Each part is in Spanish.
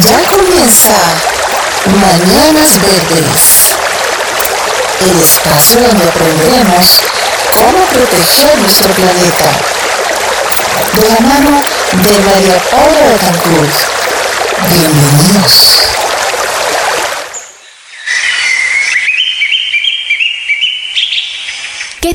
Ya comienza Mañanas Verdes, el espacio donde aprenderemos cómo proteger nuestro planeta. De la mano de María Paula Betancourt. Bienvenidos. ¿Qué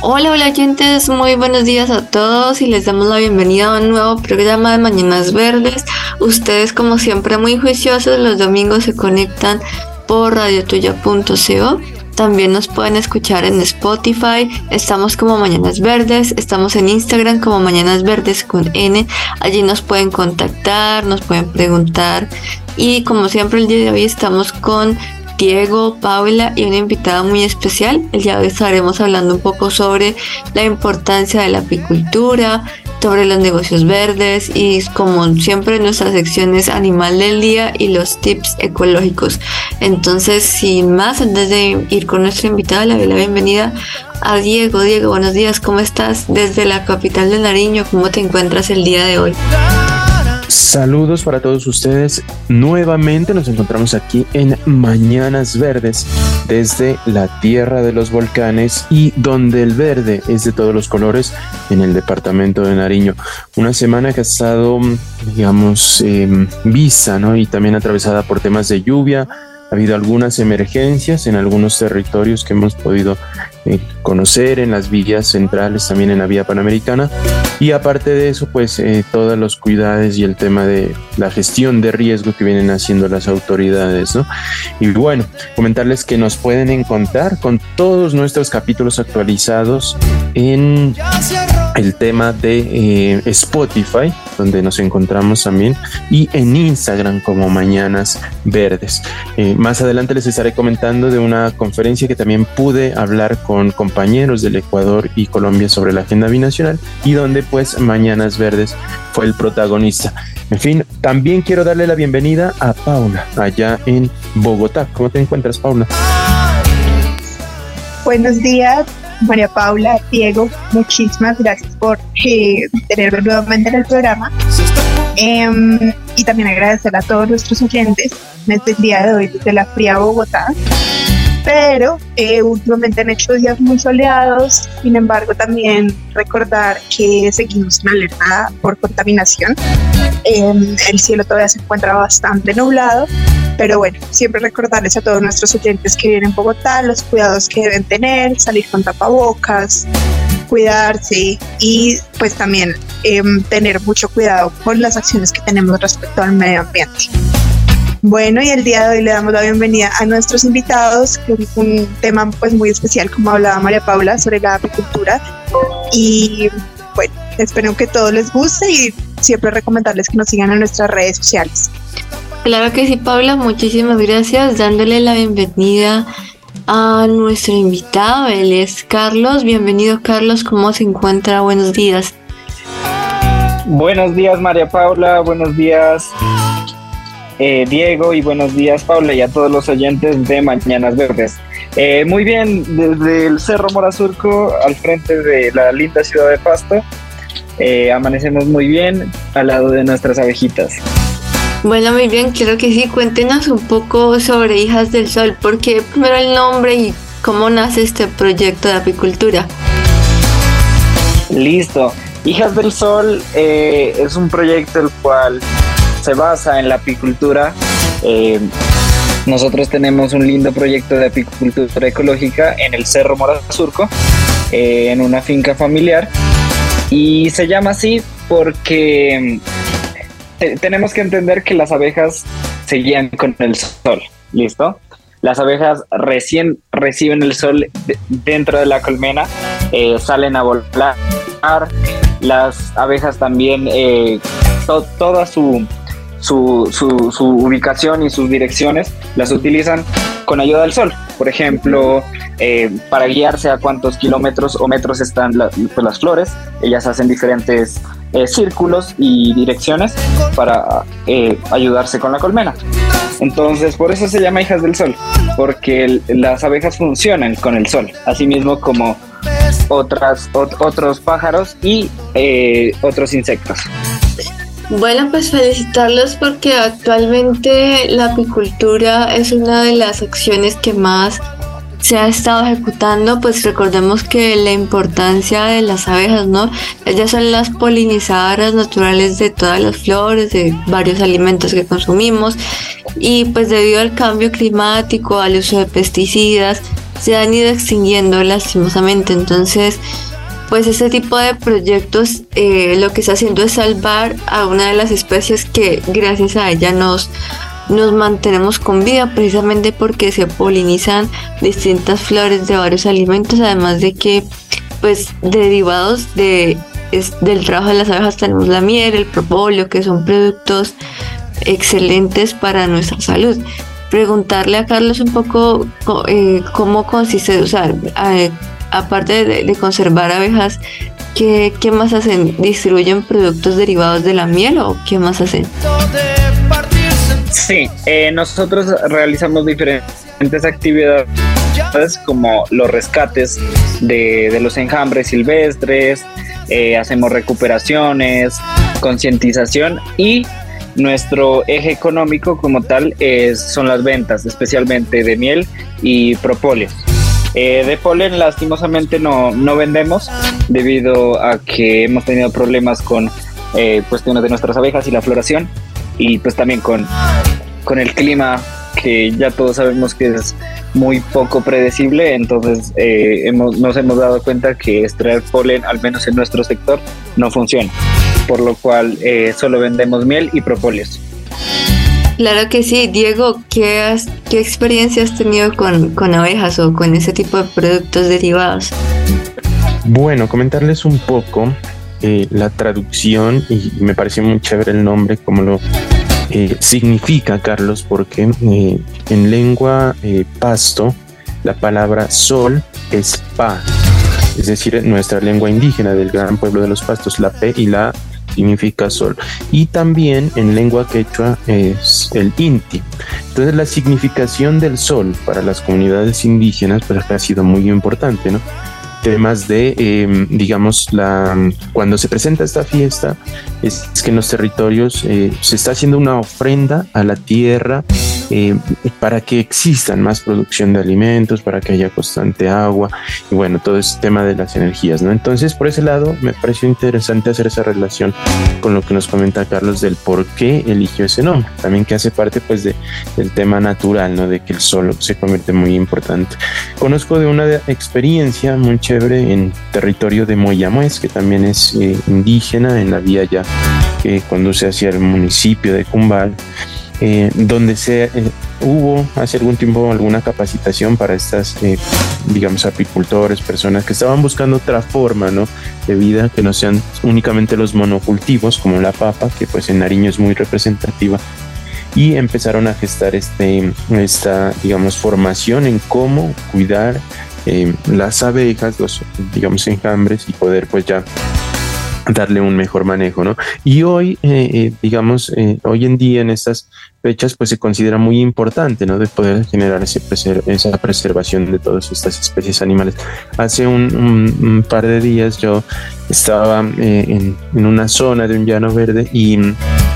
Hola, hola oyentes, muy buenos días a todos y les damos la bienvenida a un nuevo programa de Mañanas Verdes. Ustedes como siempre muy juiciosos, los domingos se conectan por radiotuya.co. También nos pueden escuchar en Spotify, estamos como Mañanas Verdes, estamos en Instagram como Mañanas Verdes con N, allí nos pueden contactar, nos pueden preguntar y como siempre el día de hoy estamos con Diego, Paula y una invitada muy especial. El día de hoy estaremos hablando un poco sobre la importancia de la apicultura, sobre los negocios verdes y como siempre nuestras secciones animal del día y los tips ecológicos. Entonces, sin más, antes de ir con nuestra invitada, le doy la bienvenida a Diego. Diego, buenos días, ¿cómo estás? Desde la capital de Nariño, ¿cómo te encuentras el día de hoy? Saludos para todos ustedes. Nuevamente nos encontramos aquí en Mañanas Verdes, desde la tierra de los volcanes y donde el verde es de todos los colores en el departamento de Nariño. Una semana que ha estado, digamos, eh, ¿no? Y también atravesada por temas de lluvia. Ha habido algunas emergencias en algunos territorios que hemos podido eh, conocer en las vías centrales, también en la vía panamericana. Y aparte de eso, pues eh, todos los cuidados y el tema de la gestión de riesgo que vienen haciendo las autoridades, ¿no? Y bueno, comentarles que nos pueden encontrar con todos nuestros capítulos actualizados en el tema de eh, Spotify, donde nos encontramos también, y en Instagram como Mañanas Verdes. Eh, más adelante les estaré comentando de una conferencia que también pude hablar con compañeros del Ecuador y Colombia sobre la agenda binacional y donde pues Mañanas Verdes fue el protagonista. En fin, también quiero darle la bienvenida a Paula, allá en Bogotá. ¿Cómo te encuentras, Paula? Buenos días, María Paula, Diego, muchísimas gracias por eh, tenerme nuevamente en el programa. Em, y también agradecer a todos nuestros oyentes desde el día de hoy, desde la fría Bogotá. Pero eh, últimamente han hecho días muy soleados, sin embargo también recordar que seguimos en alerta por contaminación. Em, el cielo todavía se encuentra bastante nublado, pero bueno, siempre recordarles a todos nuestros oyentes que viven en Bogotá los cuidados que deben tener, salir con tapabocas, cuidarse y pues también em, tener mucho cuidado con las acciones que tenemos respecto al medio ambiente. Bueno, y el día de hoy le damos la bienvenida a nuestros invitados, que es un tema pues muy especial, como hablaba María Paula, sobre la apicultura. Y bueno, espero que todo les guste y siempre recomendarles que nos sigan en nuestras redes sociales. Claro que sí, Paula, muchísimas gracias, dándole la bienvenida a nuestro invitado, él es Carlos. Bienvenido, Carlos, ¿cómo se encuentra? Buenos días. Buenos días, María Paula, buenos días, eh, Diego, y buenos días, Paula, y a todos los oyentes de Mañanas Verdes. Eh, muy bien, desde el Cerro Morazurco, al frente de la linda ciudad de Pasto, eh, amanecemos muy bien al lado de nuestras abejitas. Bueno, muy bien, quiero que sí, cuéntenos un poco sobre Hijas del Sol, porque primero el nombre y cómo nace este proyecto de apicultura. Listo. Hijas del Sol es un proyecto el cual se basa en la apicultura. Eh, nosotros tenemos un lindo proyecto de apicultura ecológica en el Cerro Morazurco, eh, en una finca familiar. Y se llama así porque tenemos que entender que las abejas se guían con el sol. ¿Listo? Las abejas recién reciben el sol dentro de la colmena, salen a volar, las abejas también, eh, toda su, su, su, ubicación y sus direcciones las utilizan con ayuda del sol. Por ejemplo, eh, para guiarse a cuántos kilómetros o metros están pues, las flores, ellas hacen diferentes eh, círculos y direcciones para ayudarse con la colmena. Entonces, por eso se llama hijas del sol, porque las abejas funcionan con el sol, así mismo como otras, otros pájaros y eh, otros insectos. Bueno, pues felicitarlos porque actualmente la apicultura es una de las acciones que más se ha estado ejecutando, pues recordemos que la importancia de las abejas, ¿no? Ellas son las polinizadoras naturales de todas las flores, de varios alimentos que consumimos y pues debido al cambio climático, al uso de pesticidas, se han ido extinguiendo lastimosamente. Entonces, pues este tipo de proyectos eh, lo que está haciendo es salvar a una de las especies que gracias a ella nos, nos mantenemos con vida precisamente porque se polinizan distintas flores de varios alimentos, además de que pues derivados de, del trabajo de las abejas tenemos la miel, el propóleo, que son productos excelentes para nuestra salud. Preguntarle a Carlos un poco eh, cómo consiste, o sea, aparte de, conservar abejas, ¿qué, más hacen? ¿Distribuyen productos derivados de la miel o qué más hacen? Sí, eh, nosotros realizamos diferentes actividades como los rescates de, los enjambres silvestres, eh, hacemos recuperaciones, concientización y nuestro eje económico como tal es, son las ventas, especialmente de miel y propóleo. Eh, de polen lastimosamente no, no, vendemos debido a que hemos tenido problemas con eh, cuestiones de nuestras abejas y la floración y pues también con, con el clima que ya todos sabemos que es muy poco predecible, entonces eh, hemos, nos hemos dado cuenta que extraer polen, al menos en nuestro sector, no funciona por lo cual eh, solo vendemos miel y propóleos. Claro que sí, Diego, ¿qué, qué experiencia has tenido con, con abejas o con ese tipo de productos derivados? Bueno, comentarles un poco eh, la traducción y me pareció muy chévere el nombre, como lo eh, significa, Carlos, porque en lengua pasto la palabra sol es pa, es decir, nuestra lengua indígena del gran pueblo de los pastos, la P y la significa sol. Y también en lengua quechua es el inti. Entonces la significación del sol para las comunidades indígenas pues ha sido muy importante, ¿no? temas de, em, digamos, la, cuando se presenta esta fiesta, es, que en los territorios eh, se está haciendo una ofrenda a la tierra eh, para que existan más producción de alimentos, para que haya constante agua y bueno, todo ese tema de las energías, ¿no? Entonces, por ese lado, me pareció interesante hacer esa relación con lo que nos comenta Carlos del por qué eligió ese nombre, también que hace parte pues de, del tema natural, ¿no? De que el sol se convierte muy importante. Conozco de una experiencia muy chévere en territorio de Moyamuez, que también es eh, indígena en la vía ya que conduce hacia el municipio de Cumbal eh, donde se eh, hubo hace algún tiempo alguna capacitación para estas, eh, digamos, apicultores, personas que estaban buscando otra forma, ¿no? De vida que no sean únicamente los monocultivos como la papa, que pues en Nariño es muy representativa y empezaron a gestar este, esta, digamos, formación en cómo cuidar las abejas, los, digamos, enjambres y poder pues ya darle un mejor manejo, ¿no? Y hoy, eh, eh, digamos, eh, hoy en día en estas fechas, pues se considera muy importante, ¿no? De poder generar ese esa preservación de todas estas especies animales. Hace un, par de días yo estaba en, en, una zona de un llano verde y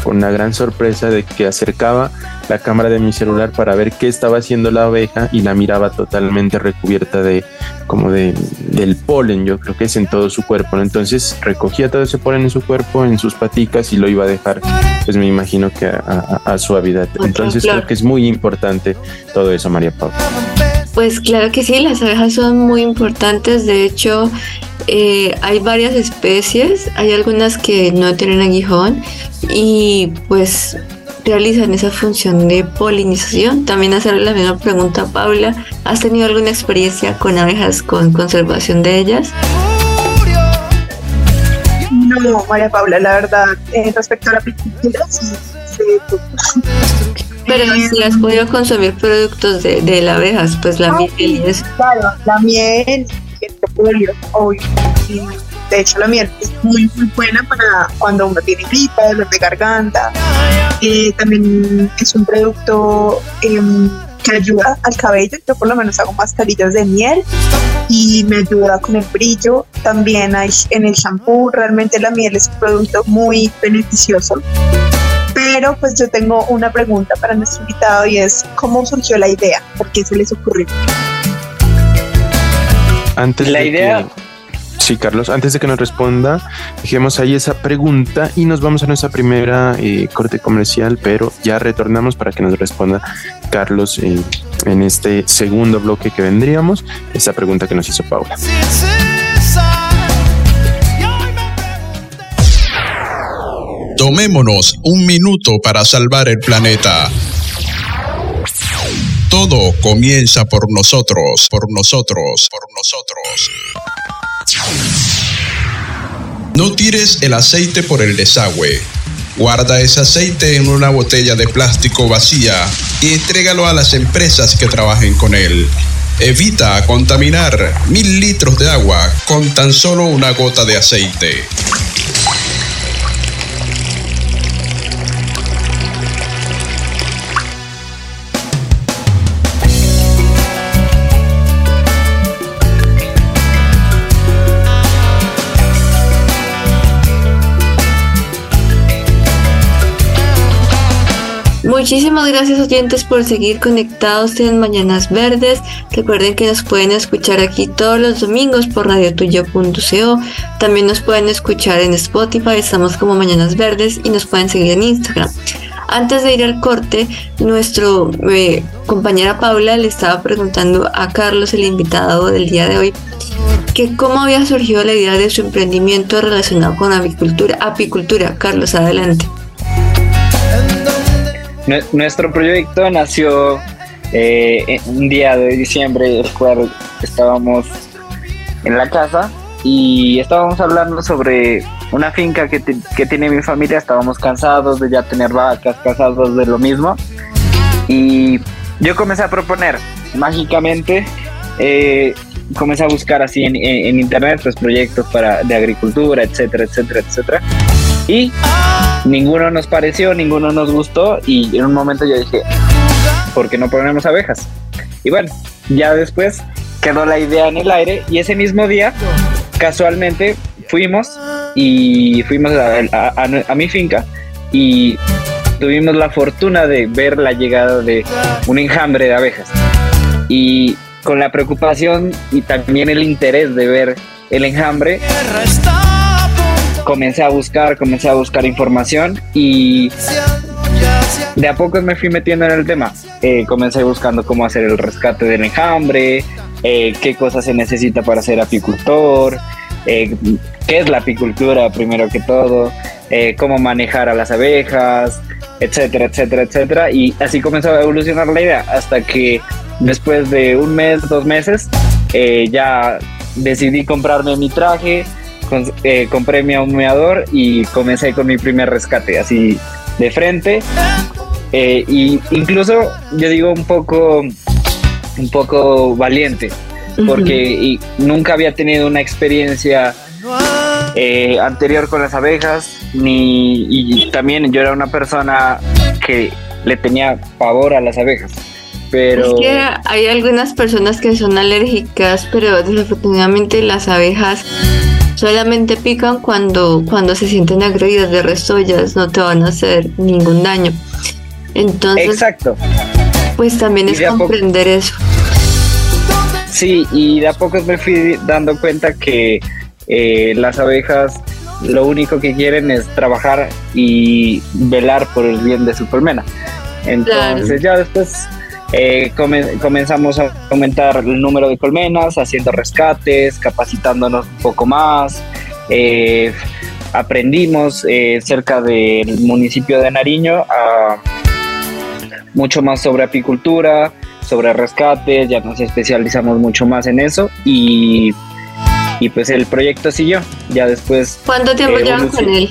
con una gran sorpresa de que acercaba la cámara de mi celular para ver qué estaba haciendo la abeja y la miraba totalmente recubierta de como de del polen, yo creo que es en todo su cuerpo. Entonces recogía todo ese polen en su cuerpo, en sus paticas y lo iba a dejar, pues me imagino que a, su hábitat. Entonces creo que es muy importante todo eso, María Paula. Pues claro que sí, las abejas son muy importantes. De hecho, eh, hay varias especies, hay algunas que no tienen aguijón y pues realizan esa función de polinización. También hacerle la misma pregunta a Paula. ¿Has tenido alguna experiencia con abejas con conservación de ellas? No, María Paula, la verdad, eh, respecto a la apicultura, sí, Pero si has podido consumir productos de, de las abejas, pues la miel y eso. Claro, la miel, el polio, obvio. de hecho, la miel es muy, muy buena para cuando uno tiene gripa, dolor de garganta. Eh, también es un producto em, que ayuda al cabello. Yo por lo menos hago mascarillas de miel y me ayuda con el brillo. También hay en el shampoo, realmente la miel es un producto muy beneficioso. Pero pues yo tengo una pregunta para nuestro invitado y es ¿cómo surgió la idea? ¿Por qué se les ocurrió? Antes la idea... Sí, Carlos, antes de que nos responda, dejemos ahí esa pregunta y nos vamos a nuestra primera eh, corte comercial, pero ya retornamos para que nos responda Carlos eh, en este segundo bloque que vendríamos, esa pregunta que nos hizo Paula. Tomémonos un minuto para salvar el planeta. Todo comienza por nosotros, por nosotros, por nosotros. No tires el aceite por el desagüe. Guarda ese aceite en una botella de plástico vacía y entrégalo a las empresas que trabajen con él. Evita contaminar mil litros de agua con tan solo una gota de aceite. Muchísimas gracias oyentes por seguir conectados en Mañanas Verdes. Recuerden que nos pueden escuchar aquí todos los domingos por radiotuyo.co. También nos pueden escuchar en Spotify, estamos como Mañanas Verdes y nos pueden seguir en Instagram. Antes de ir al corte, nuestro eh, compañera Paula le estaba preguntando a Carlos, el invitado del día de hoy, que cómo había surgido la idea de su emprendimiento relacionado con apicultura. Apicultura, Carlos, adelante. Nuestro proyecto nació eh, un día de diciembre, el cual estábamos en la casa y estábamos hablando sobre una finca que, tiene mi familia. Estábamos cansados de ya tener vacas, cansados de lo mismo. Y yo comencé a proponer, mágicamente, eh, comencé a buscar así en, internet pues, proyectos para, de agricultura, etcétera, etcétera, etcétera. Y ninguno nos pareció, ninguno nos gustó y en un momento yo dije, ¿por qué no ponemos abejas? Y bueno, ya después quedó la idea en el aire y ese mismo día, casualmente, fuimos y fuimos a, mi finca y tuvimos la fortuna de ver la llegada de un enjambre de abejas. Y con la preocupación y también el interés de ver el enjambre, comencé a buscar, comencé a buscar información y de a poco me fui metiendo en el tema. Eh, comencé buscando cómo hacer el rescate del enjambre, eh, qué cosas se necesita para ser apicultor, eh, qué es la apicultura primero que todo, cómo manejar a las abejas, etcétera, etcétera, etcétera. Y así comenzó a evolucionar la idea hasta que después de un mes, dos meses, ya decidí comprarme mi traje, eh, compré mi humeador y comencé con mi primer rescate, así de frente. Eh, y incluso yo digo un poco, un poco valiente, porque nunca había tenido una experiencia eh, anterior con las abejas, ni y también yo era una persona que le tenía pavor a las abejas. Pero... Es que hay algunas personas que son alérgicas, pero desafortunadamente las abejas solamente pican cuando, cuando se sienten agredidas, de resto ellas no te van a hacer ningún daño. Entonces, Exacto. Pues también es comprender eso. Sí, y de a poco me fui dando cuenta que eh, las abejas lo único que quieren es trabajar y velar por el bien de su colmena. Entonces ya después eh, comenzamos a aumentar el número de colmenas, haciendo rescates, capacitándonos un poco más. Eh, aprendimos eh, cerca del municipio de Nariño mucho más sobre apicultura, sobre rescates, ya nos especializamos mucho más en eso y, y pues el proyecto siguió. Ya después... ¿Cuánto tiempo llevan con él?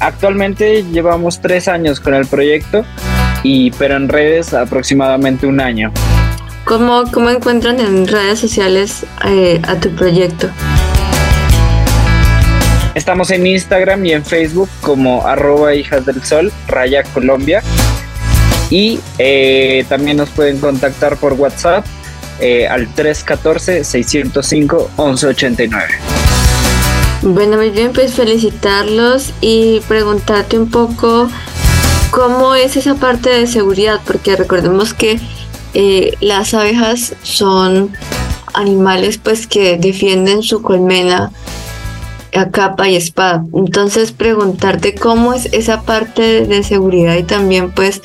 actualmente llevamos tres años con el proyecto y pero en redes aproximadamente un año. ¿Cómo, cómo encuentran en redes sociales eh, a tu proyecto? Estamos en Instagram y en Facebook como arroba hijas del sol, raya Colombia. Y eh, también nos pueden contactar por WhatsApp eh, al 314-605-1189. Bueno, muy bien, pues felicitarlos y preguntarte un poco ¿Cómo es esa parte de seguridad? Porque recordemos que eh, las abejas son animales pues que defienden su colmena a capa y espada. Entonces preguntarte cómo es esa parte de seguridad y también pues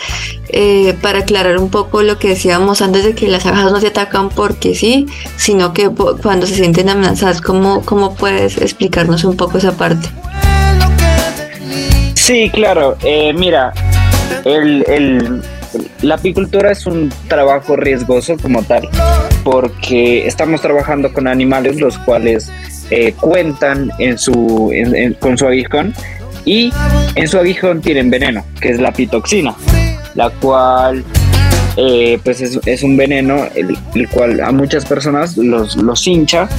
eh, para aclarar un poco lo que decíamos antes de que las abejas no se atacan porque sí, sino que cuando se sienten amenazadas, ¿cómo, cómo puedes explicarnos un poco esa parte? Sí, claro. Eh, mira, la apicultura es un trabajo riesgoso como tal, porque estamos trabajando con animales los cuales eh, cuentan con su aguijón y en su aguijón tienen veneno, que es la pitoxina, la cual eh, pues es, un veneno el, cual a muchas personas los, los hincha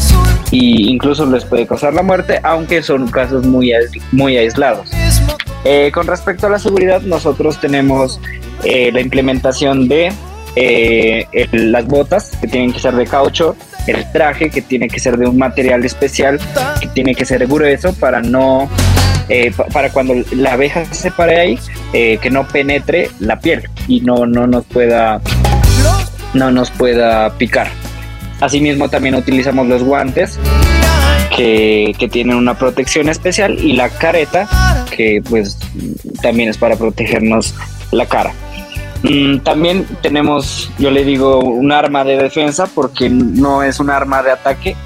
e incluso les puede causar la muerte, aunque son casos muy, muy aislados. Eh, con respecto a la seguridad, nosotros tenemos eh, la implementación de eh, las botas, que tienen que ser de caucho, el traje, que tiene que ser de un material especial, que tiene que ser grueso para no... para cuando la abeja se pare ahí, que no penetre la piel y no, no nos pueda no nos pueda picar. Asimismo también utilizamos los guantes que, que, tienen una protección especial y la careta que pues también es para protegernos la cara. Mm, también tenemos, yo le digo, un arma de defensa porque no es un arma de ataque,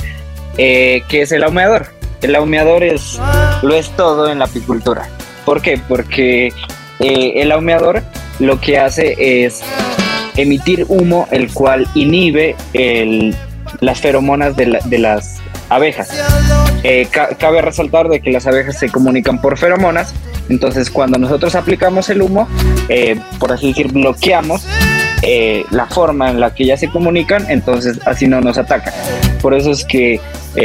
eh, que es el ahumeador. El ahumeador es, lo es todo en la apicultura. ¿Por qué? Porque eh, el ahumeador lo que hace es emitir humo, el cual inhibe las feromonas de las abejas. Eh, cabe resaltar de que las abejas se comunican por feromonas, entonces cuando nosotros aplicamos el humo, eh, por así decir, bloqueamos eh, la forma en la que ellas se comunican, entonces así no nos atacan. Por eso es que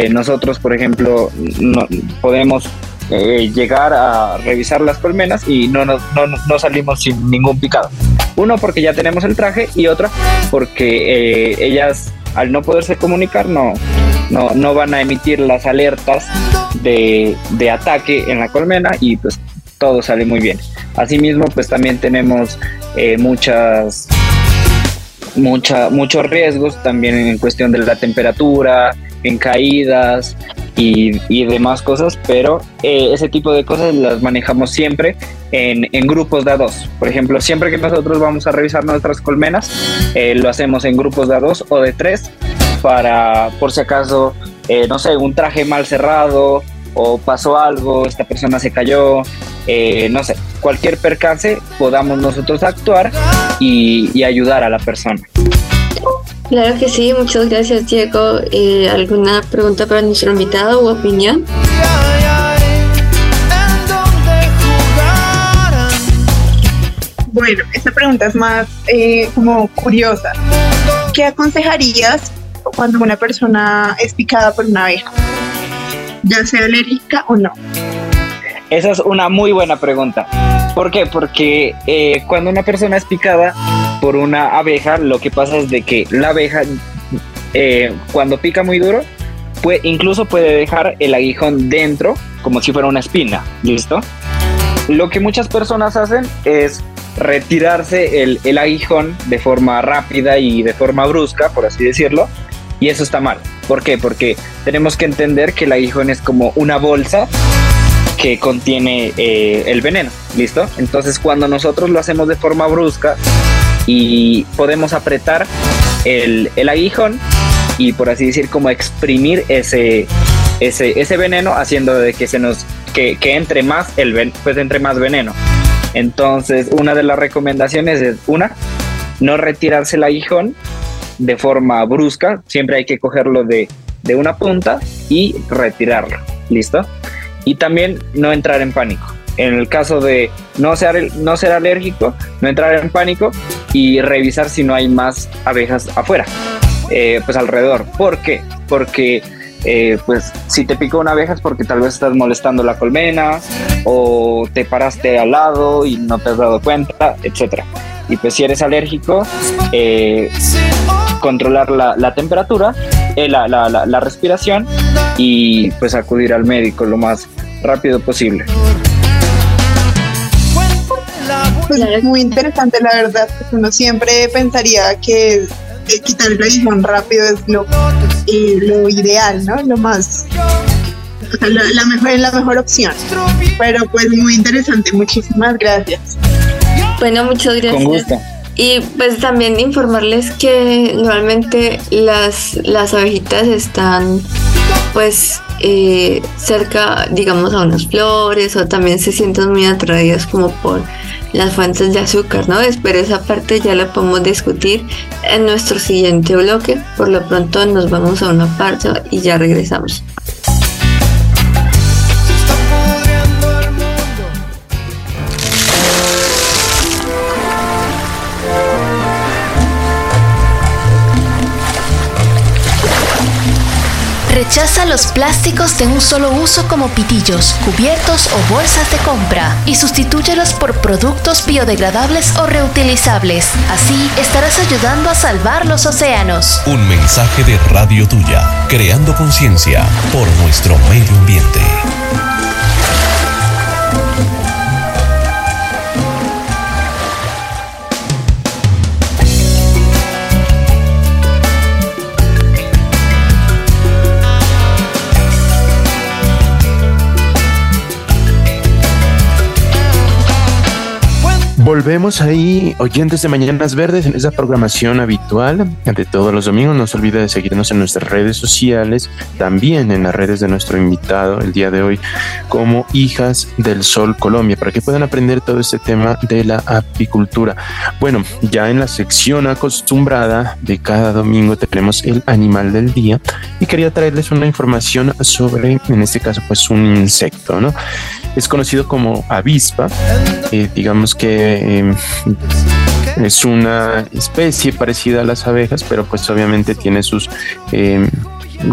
nosotros, por ejemplo, no, podemos llegar a revisar las colmenas y no, no, no, salimos sin ningún picado. Uno porque ya tenemos el traje y otro porque ellas al no poderse comunicar no, no, no van a emitir las alertas de, ataque en la colmena y pues todo sale muy bien. Asimismo, pues también tenemos eh, muchas, mucha, muchos riesgos también en cuestión de la temperatura, en caídas y, demás cosas, pero eh, ese tipo de cosas las manejamos siempre en, grupos de a dos. Por ejemplo, siempre que nosotros vamos a revisar nuestras colmenas, eh, lo hacemos en grupos de a dos o de tres para, por si acaso, eh, no sé, un traje mal cerrado o pasó algo, esta persona se cayó, no sé, cualquier percance podamos nosotros actuar y ayudar a la persona. Claro que sí, muchas gracias Diego. Eh, ¿Alguna pregunta para nuestro invitado u opinión? Bueno, esta pregunta es más eh, como curiosa. ¿Qué aconsejarías cuando una persona es picada por una abeja? Ya sea alérgica o no. Esa es una muy buena pregunta. ¿Por qué? Porque eh, cuando una persona es picada por una abeja, lo que pasa es de que la abeja, eh, cuando pica muy duro, puede, incluso puede dejar el aguijón dentro, como si fuera una espina. ¿Listo? Lo que muchas personas hacen es retirarse el, el aguijón de forma rápida y de forma brusca, por así decirlo, y eso está mal. ¿Por qué? Porque tenemos que entender que el aguijón es como una bolsa que contiene eh, el veneno, ¿listo? Entonces cuando nosotros lo hacemos de forma brusca y podemos apretar el, el aguijón y por así decir como exprimir ese, ese, ese veneno haciendo de que se nos que, que entre más el pues entre más veneno. Entonces, una de las recomendaciones es una, no retirarse el aguijón de forma brusca, siempre hay que cogerlo de, de una punta y retirarlo, ¿listo? Y también no entrar en pánico. En el caso de no ser, no ser alérgico, no entrar en pánico y revisar si no hay más abejas afuera, eh, pues alrededor. ¿Por qué? Porque eh, pues si te picó una abeja es porque tal vez estás molestando la colmena o te paraste al lado y no te has dado cuenta, etcétera. Y pues si eres alérgico, eh, controlar la, temperatura, eh, la, la, respiración y pues acudir al médico lo más rápido posible. Pues es muy interesante la verdad, uno siempre pensaría que quitar el aguijón rápido es lo, eh, lo ideal, ¿no? Lo más, la, mejor, la mejor opción. Pero pues muy interesante, muchísimas gracias. Bueno, muchas gracias. Con gusto. Y pues también informarles que normalmente las, las abejitas están pues eh, cerca, digamos, a unas flores o también se sienten muy atraídas como por las fuentes de azúcar, ¿no? Pero esa parte ya la podemos discutir en nuestro siguiente bloque. Por lo pronto nos vamos a una parte y ya regresamos. Rechaza los plásticos de un solo uso como pitillos, cubiertos o bolsas de compra y sustitúyelos por productos biodegradables o reutilizables. Así estarás ayudando a salvar los océanos. Un mensaje de Radio Tuya, creando conciencia por nuestro medio ambiente. Volvemos ahí, oyentes de Mañanas Verdes, en esa programación habitual de todos los domingos. No se olvide de seguirnos en nuestras redes sociales, también en las redes de nuestro invitado el día de hoy, como Hijas del Sol Colombia, para que puedan aprender todo este tema de la apicultura. Bueno, ya en la sección acostumbrada de cada domingo tenemos el animal del día y quería traerles una información sobre, en este caso, pues un insecto, ¿no? Es conocido como avispa, eh, digamos que Em, es una especie parecida a las abejas, pero pues obviamente tiene sus em,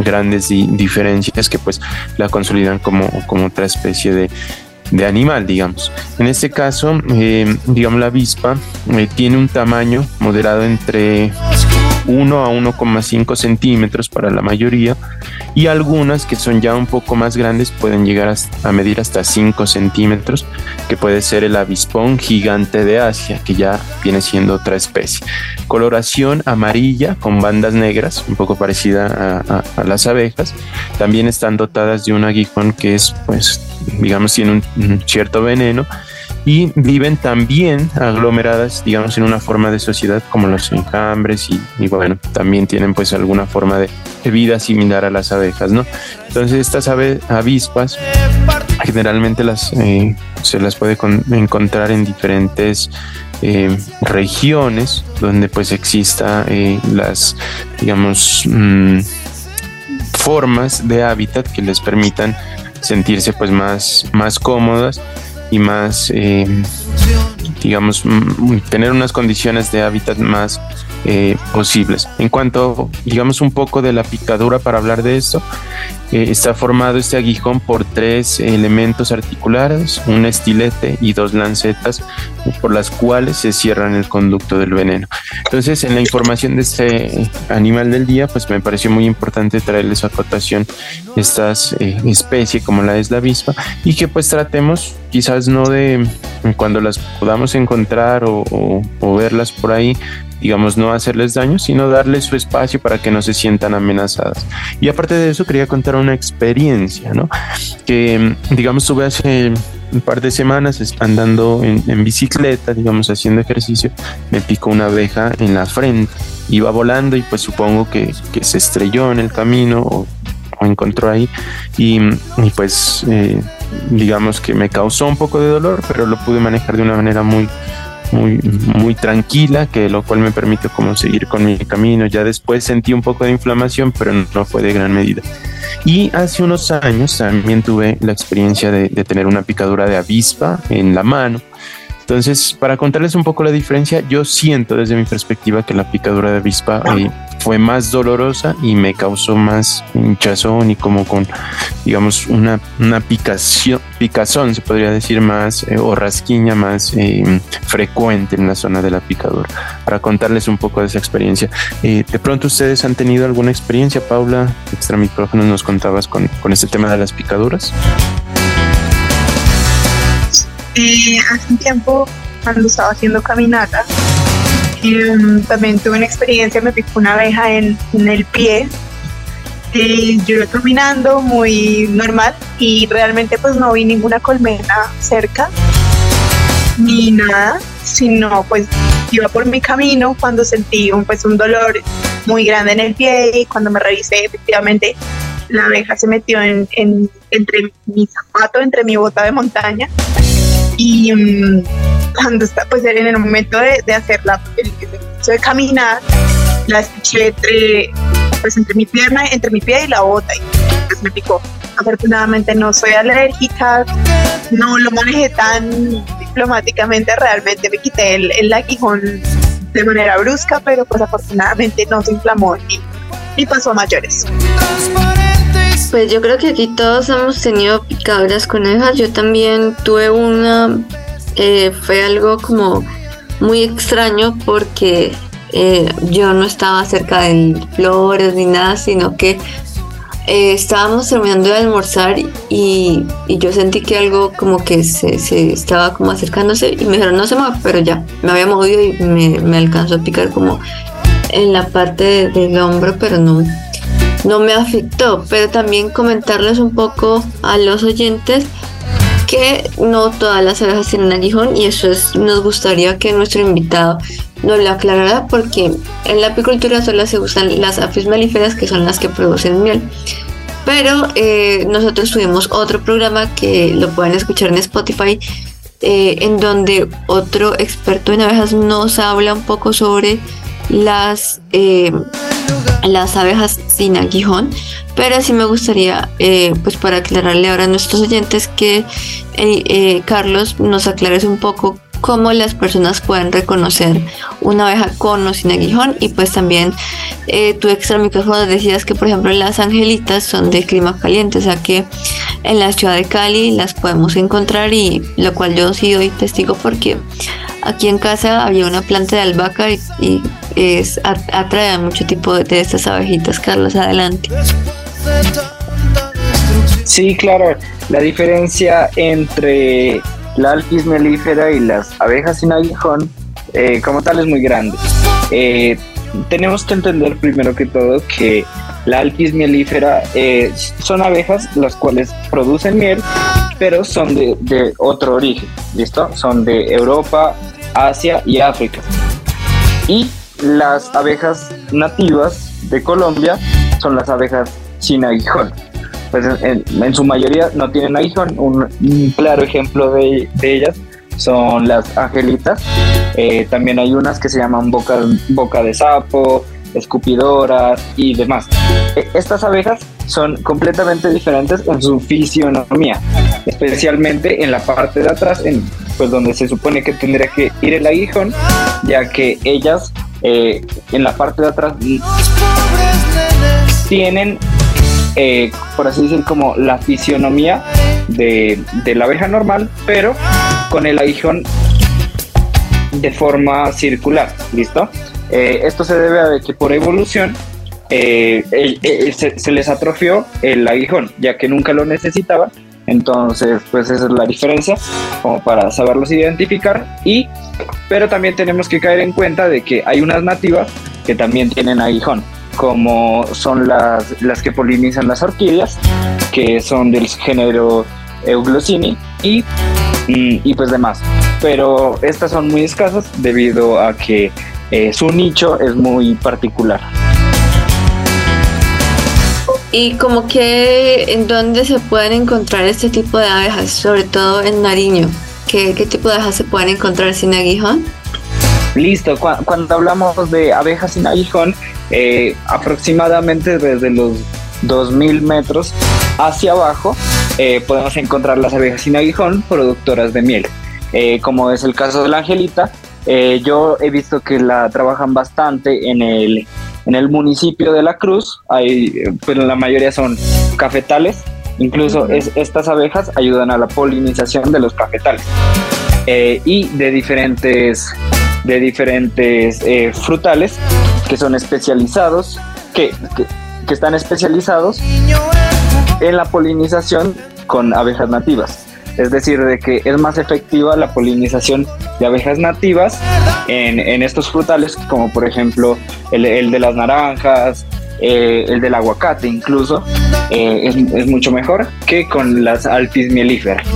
grandes diferencias que pues la consolidan como, como otra especie de, animal, digamos. En este caso, em, digamos, la avispa eh, tiene un tamaño moderado entre 1 a 1,5 centímetros para la mayoría y algunas que son ya un poco más grandes pueden llegar a medir hasta 5 centímetros, que puede ser el avispón gigante de Asia, que ya viene siendo otra especie. Coloración amarilla con bandas negras, un poco parecida a, las abejas. También están dotadas de un aguijón que es, pues, digamos, tiene un cierto veneno y viven también aglomeradas, digamos, en una forma de sociedad como los enjambres y, bueno, también tienen pues alguna forma de, vida similar a las abejas, ¿no? Entonces estas avispas generalmente las, eh, se las puede encontrar en diferentes eh, regiones donde pues exista eh, las, digamos, mm, formas de hábitat que les permitan sentirse pues más, más cómodas y más, eh, digamos, tener unas condiciones de hábitat más eh, posibles. En cuanto, digamos, un poco de la picadura para hablar de esto, eh, está formado este aguijón por tres elementos articulares, un estilete y dos lancetas por las cuales se cierran el conducto del veneno. Entonces, en la información de este animal del día, pues me pareció muy importante traerles a cotación estas eh, especies como la es la avispa y que pues tratemos quizás no de cuando las podamos encontrar o, o verlas por ahí, digamos, no hacerles daño, sino darles su espacio para que no se sientan amenazadas. Y aparte de eso, quería contar una experiencia, ¿no? Que, digamos, tuve hace un par de semanas andando en, bicicleta, digamos, haciendo ejercicio, me picó una abeja en la frente. Iba volando y pues supongo que, se estrelló en el camino o, encontró ahí y, pues eh, digamos que me causó un poco de dolor, pero lo pude manejar de una manera muy, muy, muy tranquila, que lo cual me permite como seguir con mi camino. Ya después sentí un poco de inflamación, pero no fue de gran medida. Y hace unos años también tuve la experiencia de, de tener una picadura de avispa en la mano. Entonces, para contarles un poco la diferencia, yo siento desde mi perspectiva que la picadura de avispa eh, fue más dolorosa y me causó más hinchazón y como con, digamos, una, una picación, picazón, se podría decir más, eh, o rasquiña más eh, frecuente en la zona de la picadura. Para contarles un poco de esa experiencia. de pronto ustedes han tenido alguna experiencia, Paula, extra micrófono nos contabas con, con este tema de las picaduras. Eh, hace un tiempo, cuando estaba haciendo caminata, em, también tuve una experiencia, me picó una abeja en, el pie. Eh, yo iba caminando muy normal y realmente pues no vi ninguna colmena cerca ni nada, sino pues iba por mi camino cuando sentí un, pues, un dolor muy grande en el pie y cuando me revisé efectivamente la abeja se metió en, entre mi zapato, entre mi bota de montaña y mm, cuando está, pues en el momento de, de hacer la, el, de caminar, la escuché entre, pues entre mi pierna, entre mi pie y la bota y pues me picó. Afortunadamente no soy alérgica, no lo manejé tan diplomáticamente, realmente me quité el, el aguijón de manera brusca, pero pues afortunadamente no se inflamó ni, ni pasó a mayores. Pues yo creo que aquí todos hemos tenido picaduras conejas. Yo también tuve una, eh, fue algo como muy extraño porque eh, yo no estaba cerca de flores ni nada, sino que eh, estábamos terminando de almorzar y, yo sentí que algo como que se, estaba como acercándose y me dijeron no se mueve, pero ya me había movido y me, alcanzó a picar como en la parte del hombro, pero no, no me afectó, pero también comentarles un poco a los oyentes que no todas las abejas tienen aguijón y eso es, nos gustaría que nuestro invitado nos lo aclarara porque en la apicultura solo se usan las apis melíferas que son las que producen miel. Pero eh, nosotros tuvimos otro programa que lo pueden escuchar en Spotify eh, en donde otro experto en abejas nos habla un poco sobre las eh, las abejas sin aguijón, pero sí me gustaría, eh, pues para aclararle ahora a nuestros oyentes que eh, eh, Carlos nos aclares un poco cómo las personas pueden reconocer una abeja con o sin aguijón y pues también tu extra micrófono decías que por ejemplo las angelitas son de clima caliente, o sea que en la ciudad de Cali las podemos encontrar y lo cual yo sí doy testigo porque aquí en casa había una planta de albahaca y es, atrae mucho tipo de, estas abejitas. Carlos, adelante. Sí, claro. La diferencia entre la alpis melífera y las abejas sin aguijón, eh, como tal, es muy grande. Eh, tenemos que entender primero que todo que la alpis melífera eh, son abejas las cuales producen miel, pero son de, de otro origen, ¿listo? Son de Europa, Asia y África. Y las abejas nativas de Colombia son las abejas sin aguijón. Pues en, su mayoría no tienen aguijón. Un, claro ejemplo de, ellas son las angelitas. Eh, también hay unas que se llaman boca, boca de sapo, escupidoras y demás. E, estas abejas son completamente diferentes en su fisionomía, especialmente en la parte de atrás, en, pues donde se supone que tendría que ir el aguijón, ya que ellas eh, en la parte de atrás tienen, eh, por así decir, como la fisionomía de, la abeja normal, pero con el aguijón de forma circular, ¿listo? Eh, esto se debe a que por evolución se, se, les atrofió el aguijón, ya que nunca lo necesitaban entonces, pues esa es la diferencia, como para saberlos identificar. Y, pero también tenemos que caer en cuenta de que hay unas nativas que también tienen aguijón, como son las, las que polinizan las orquídeas, que son del género Euglossini y, mm, y pues demás. Pero estas son muy escasas debido a que eh, su nicho es muy particular. Y como que en dónde se pueden encontrar este tipo de abejas, sobre todo en Nariño. ¿Qué, qué tipo de abejas se pueden encontrar sin aguijón? Listo, cuando hablamos de abejas sin aguijón, eh, aproximadamente desde los 2000 metros hacia abajo eh, podemos encontrar las abejas sin aguijón productoras de miel, eh, como es el caso de la angelita. yo he visto que la trabajan bastante en el en el municipio de La Cruz, hay, pero la mayoría son cafetales. Incluso es, estas abejas ayudan a la polinización de los cafetales eh, y de diferentes, de diferentes eh, frutales que son especializados, que, que están especializados en la polinización con abejas nativas es decir, de que es más efectiva la polinización de abejas nativas en, estos frutales, como por ejemplo el, de las naranjas, eh, el del aguacate incluso, eh, es, mucho mejor que con las alpis mielíferas.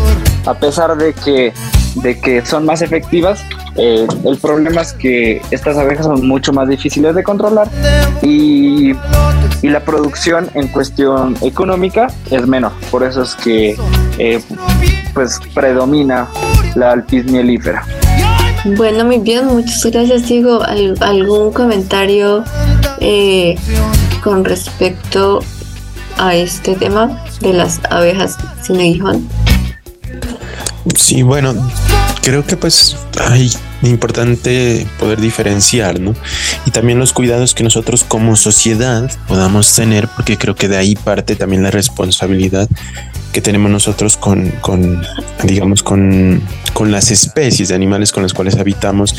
A pesar de que, de que son más efectivas, eh, el problema es que estas abejas son mucho más difíciles de controlar y, y la producción en cuestión económica es menor. Por eso es que pues predomina la alpis mielífera. Bueno, muy bien, muchas gracias, Diego. ¿Algún comentario eh, con respecto a este tema de las abejas sin aguijón? Sí, bueno, creo que pues hay importante poder diferenciar, ¿no? Y también los cuidados que nosotros como sociedad podamos tener, porque creo que de ahí parte también la responsabilidad que tenemos nosotros con, con digamos, con, con, las especies de animales con las cuales habitamos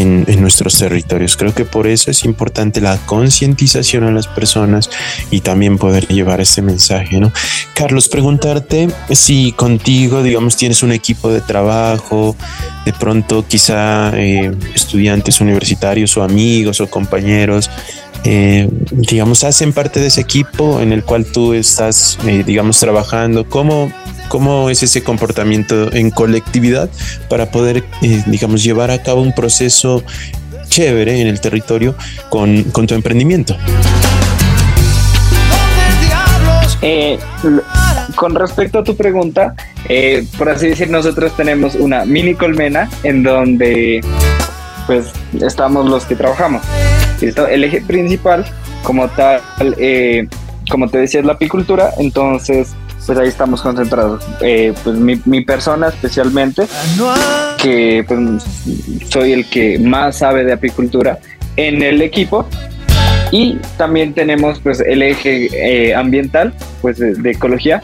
en, nuestros territorios. Creo que por eso es importante la concientización a las personas y también poder llevar este mensaje, ¿no? Carlos, preguntarte si contigo, digamos, tienes un equipo de trabajo, de pronto quizá eh, estudiantes universitarios o amigos o compañeros eh, digamos, hacen parte de ese equipo en el cual tú estás, eh, digamos, trabajando? ¿Cómo, ¿Cómo es ese comportamiento en colectividad para poder, eh, digamos, llevar a cabo un proceso chévere en el territorio con, con tu emprendimiento? con respecto a tu pregunta, por así decir, nosotros tenemos una mini colmena en donde pues estamos los que trabajamos. El eje principal, como tal, eh, como te decía, es la apicultura, entonces pues ahí estamos concentrados. Eh, pues mi, persona especialmente, que pues, soy el que más sabe de apicultura en el equipo. Y también tenemos pues el eje eh, ambiental, pues de, ecología.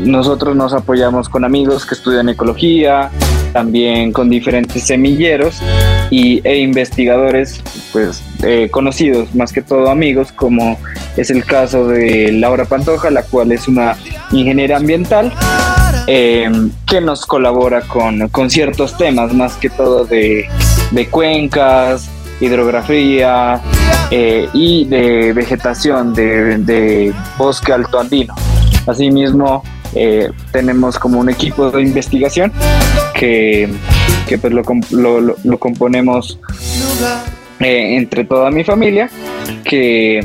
nosotros nos apoyamos con amigos que estudian ecología, también con diferentes semilleros y, e investigadores pues eh, conocidos, más que todo amigos, como es el caso de Laura Pantoja, la cual es una ingeniera ambiental em, que nos colabora con, con, ciertos temas, más que todo de, de cuencas, hidrografía eh, y de vegetación de, de bosque alto andino. Asimismo, eh, tenemos como un equipo de investigación que, pues lo, lo, componemos eh, entre toda mi familia, que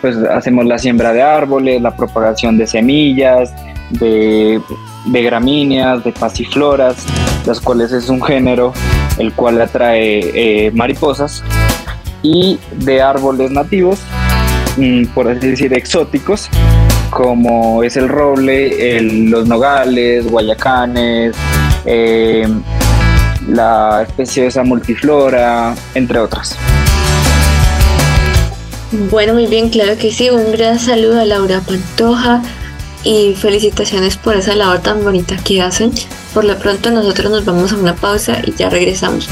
pues hacemos la siembra de árboles, la propagación de semillas, de, gramíneas, de pasifloras, las cuales es un género el cual atrae eh, mariposas, y de árboles nativos, mm, por así decir, exóticos, como es el roble, los nogales, guayacanes, eh, la especiosa multiflora, entre otras. Bueno, muy bien, claro que sí. Un gran saludo a Laura Pantoja y felicitaciones por esa labor tan bonita que hacen. Por lo pronto nosotros nos vamos a una pausa y ya regresamos.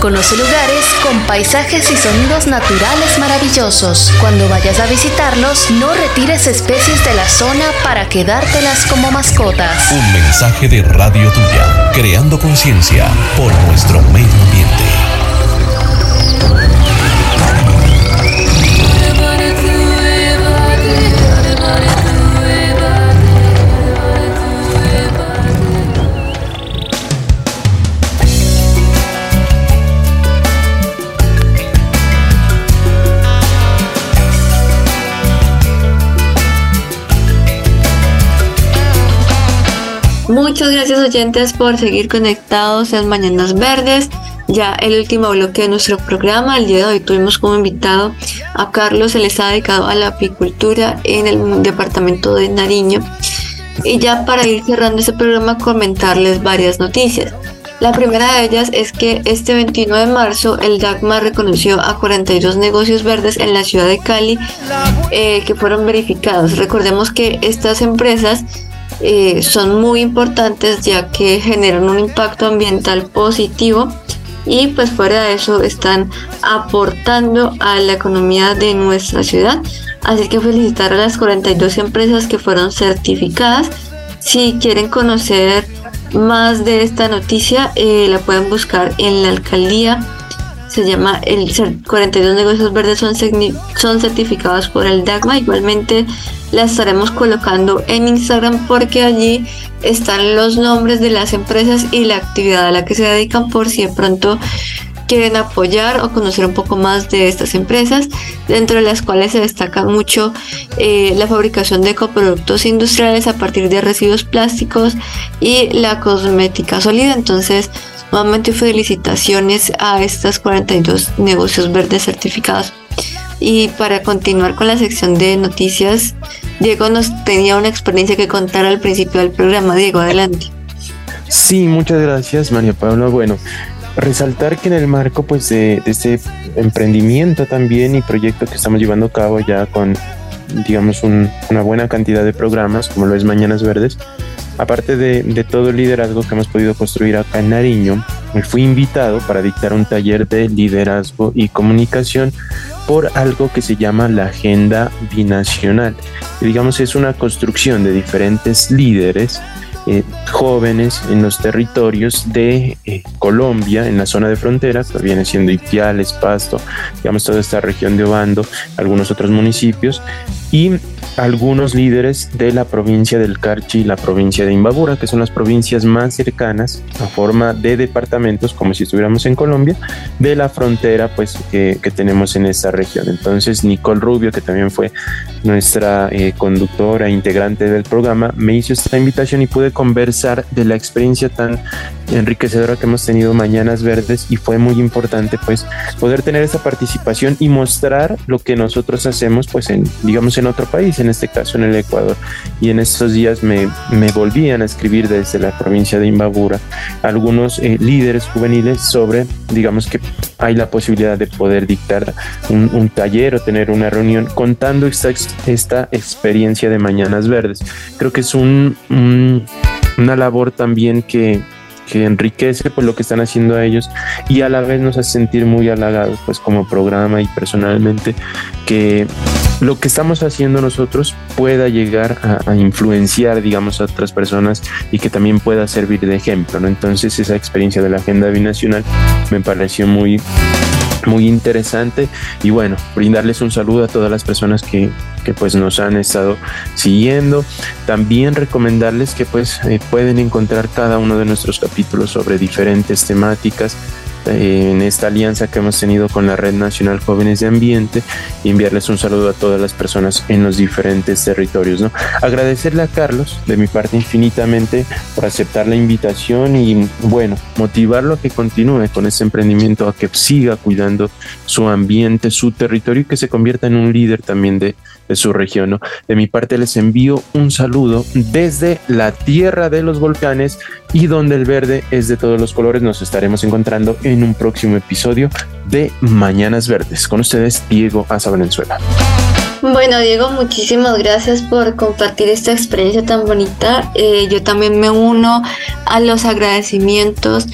Conoce lugares con paisajes y sonidos naturales maravillosos. Cuando vayas a visitarlos, no retires especies de la zona para quedártelas como mascotas. Un mensaje de Radio Tuya, creando conciencia por nuestro medio ambiente. Muchas gracias oyentes por seguir conectados en Mañanas Verdes. Ya el último bloque de nuestro programa. El día de hoy tuvimos como invitado a Carlos, él está dedicado a la apicultura en el departamento de Nariño. Y ya para ir cerrando este programa, comentarles varias noticias. La primera de ellas es que este 21 de marzo el DACMA reconoció a 42 negocios verdes en la ciudad de Cali eh, que fueron verificados. Recordemos que estas empresas eh, son muy importantes ya que generan un impacto ambiental positivo y pues fuera de eso están aportando a la economía de nuestra ciudad. Así que felicitar a las 42 empresas que fueron certificadas. Si quieren conocer más de esta noticia, eh, la pueden buscar en la alcaldía se llama el 42 negocios verdes son, son certificados por el DAGMA. Igualmente la estaremos colocando en Instagram porque allí están los nombres de las empresas y la actividad a la que se dedican por si de pronto quieren apoyar o conocer un poco más de estas empresas, dentro de las cuales se destaca mucho eh, la fabricación de coproductos industriales a partir de residuos plásticos y la cosmética sólida. Entonces, Nuevamente felicitaciones a estas 42 negocios verdes certificados. Y para continuar con la sección de noticias, Diego nos tenía una experiencia que contar al principio del programa. Diego, adelante. Sí, muchas gracias María Paula. Bueno, resaltar que en el marco pues de, este emprendimiento también y proyecto que estamos llevando a cabo ya con digamos una buena cantidad de programas como lo es Mañanas Verdes, Aparte de, todo el liderazgo que hemos podido construir acá en Nariño, fui invitado para dictar un taller de liderazgo y comunicación por algo que se llama la Agenda Binacional. digamos, es una construcción de diferentes líderes eh, jóvenes en los territorios de eh, Colombia, en la zona de frontera, que viene siendo Ipiales, Pasto, digamos toda esta región de Obando, algunos otros municipios, y algunos líderes de la provincia del Carchi y la provincia de Imbabura, que son las provincias más cercanas a forma de departamentos, como si estuviéramos en Colombia, de la frontera pues que, tenemos en esta región. Entonces Nicole Rubio, que también fue nuestra eh, conductora e integrante del programa, me hizo esta invitación y pude conversar de la experiencia tan enriquecedora que hemos tenido Mañanas Verdes y fue muy importante pues poder tener esa participación y mostrar lo que nosotros hacemos pues en digamos en otro país, en este caso en el Ecuador. Y en estos días me, me volvían a escribir desde la provincia de Imbabura algunos eh, líderes juveniles sobre digamos que hay la posibilidad de poder dictar un, taller o tener una reunión contando esta, esta experiencia de Mañanas Verdes. Creo que es un, una labor también que, que enriquece pues lo que están haciendo a ellos y a la vez nos hace sentir muy halagados pues como programa y personalmente que lo que estamos haciendo nosotros pueda llegar a, influenciar, digamos, a otras personas y que también pueda servir de ejemplo, ¿no? Entonces esa experiencia de la agenda binacional me pareció muy muy interesante y bueno, brindarles un saludo a todas las personas que, que pues nos han estado siguiendo. También recomendarles que pues eh, pueden encontrar cada uno de nuestros capítulos sobre diferentes temáticas en esta alianza que hemos tenido con la Red Nacional Jóvenes de Ambiente y enviarles un saludo a todas las personas en los diferentes territorios. ¿no? Agradecerle a Carlos de mi parte infinitamente por aceptar la invitación y bueno, motivarlo a que continúe con ese emprendimiento, a que siga cuidando su ambiente, su territorio y que se convierta en un líder también de, de su región. ¿no? De mi parte les envío un saludo desde la tierra de los volcanes y donde el verde es de todos los colores. Nos estaremos encontrando en un próximo episodio de Mañanas Verdes. Con ustedes, Diego Asa Venezuela. Bueno, Diego, muchísimas gracias por compartir esta experiencia tan bonita. Eh, yo también me uno a los agradecimientos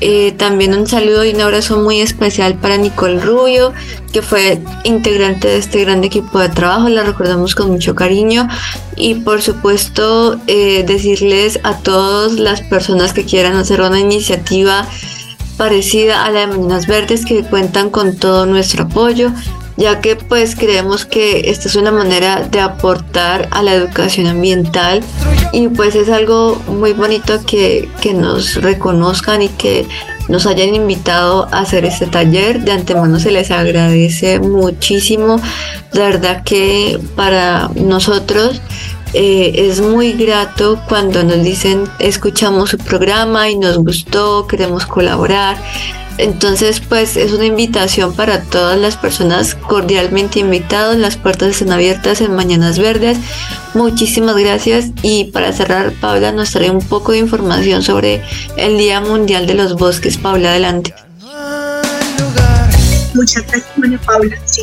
eh, también un saludo y un abrazo muy especial para Nicole Rubio, que fue integrante de este gran equipo de trabajo, la recordamos con mucho cariño. Y por supuesto, eh, decirles a todas las personas que quieran hacer una iniciativa parecida a la de Mañanas Verdes que cuentan con todo nuestro apoyo ya que pues creemos que esta es una manera de aportar a la educación ambiental y pues es algo muy bonito que, que nos reconozcan y que nos hayan invitado a hacer este taller. De antemano se les agradece muchísimo. La verdad que para nosotros eh, es muy grato cuando nos dicen escuchamos su programa y nos gustó, queremos colaborar. Entonces, pues es una invitación para todas las personas cordialmente invitados. Las puertas están abiertas en Mañanas Verdes. Muchísimas gracias. Y para cerrar, Paula nos trae un poco de información sobre el Día Mundial de los Bosques. Paula, adelante. Muchas gracias, María Paula. Sí,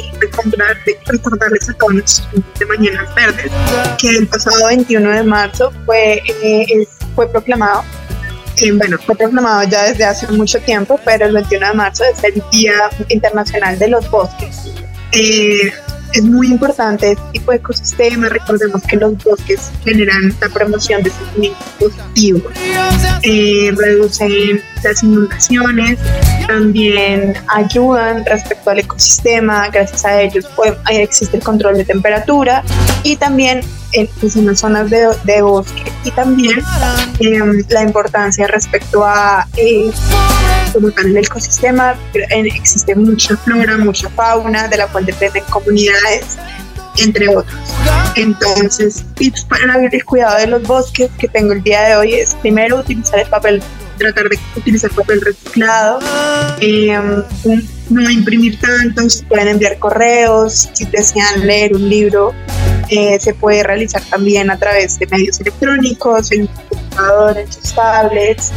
recordarles a todos de Mañanas Verdes que el pasado 21 de marzo fue, eh, fue proclamado bueno, fue proclamado ya desde hace mucho tiempo, pero el 21 de marzo es el Día Internacional de los Bosques. Eh, es muy importante este tipo de ecosistema. Recordemos que los bosques generan la promoción de sentimientos positivos, eh, reducen las inundaciones, también ayudan respecto al ecosistema. Gracias a ellos pues, existe el control de temperatura y también en, pues, en las zonas de, de, bosque y también em, la importancia respecto a eh, como el ecosistema existe mucha flora, mucha fauna de la cual dependen comunidades entre otros. Entonces, tips para el cuidado de los bosques que tengo el día de hoy es primero utilizar el papel, tratar de utilizar papel reciclado, em, no imprimir tanto, se pueden enviar correos, si desean leer un libro, eh, se puede realizar también a través de medios electrónicos, en computadores, tablets,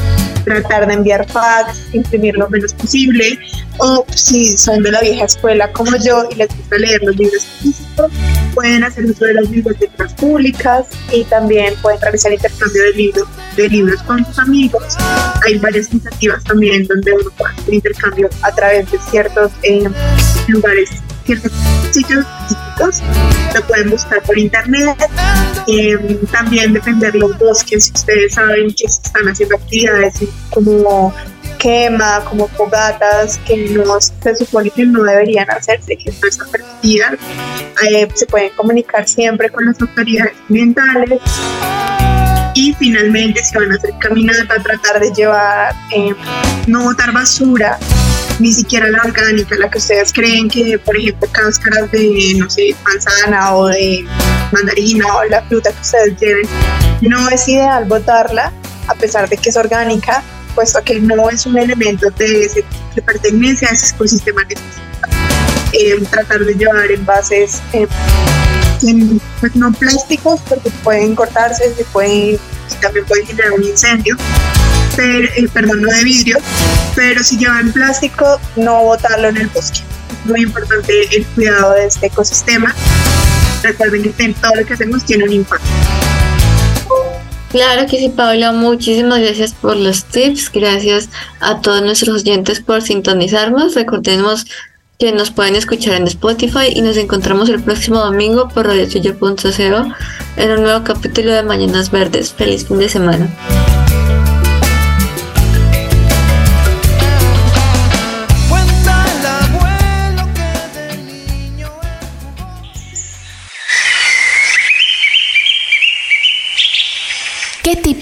tratar de enviar fax, imprimir lo menos posible, o si son de la vieja escuela como yo y les gusta leer los libros físicos, pueden hacer uso de las bibliotecas públicas y también pueden realizar intercambio de libros, de libros con sus amigos. Hay varias iniciativas también donde uno puede hacer intercambio a través de ciertos eh, lugares ciertos sitios físicos, lo pueden buscar por internet. Eh, también defender los bosques, si ustedes saben que se están haciendo actividades como quema, como fogatas, que no se supone que no deberían hacerse, que no están permitidas. Eh, se pueden comunicar siempre con las autoridades ambientales. Y finalmente, si van a hacer caminata, tratar de llevar, eh, no botar basura, ni siquiera la orgánica, la que ustedes creen que, por ejemplo, cáscaras de, no sé, manzana o de mandarina o la fruta que ustedes lleven, no es ideal botarla, a pesar de que es orgánica, puesto que no es un elemento de que pertenece a ese ecosistema eh, tratar de llevar envases eh, pues no plásticos porque pueden cortarse, se pueden, también pueden generar un incendio eh, perdón, no de vidrio, pero si llevan plástico, no botarlo en el bosque. Es muy importante el cuidado de este ecosistema. Recuerden que todo lo que hacemos tiene un impacto. Claro que sí, Paula. Muchísimas gracias por los tips. Gracias a todos nuestros oyentes por sintonizarnos. Recordemos que nos pueden escuchar en Spotify y nos encontramos el próximo domingo por Radio Radio.cero en un nuevo capítulo de Mañanas Verdes. Feliz fin de semana.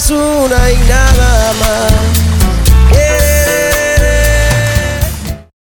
es una y nada más.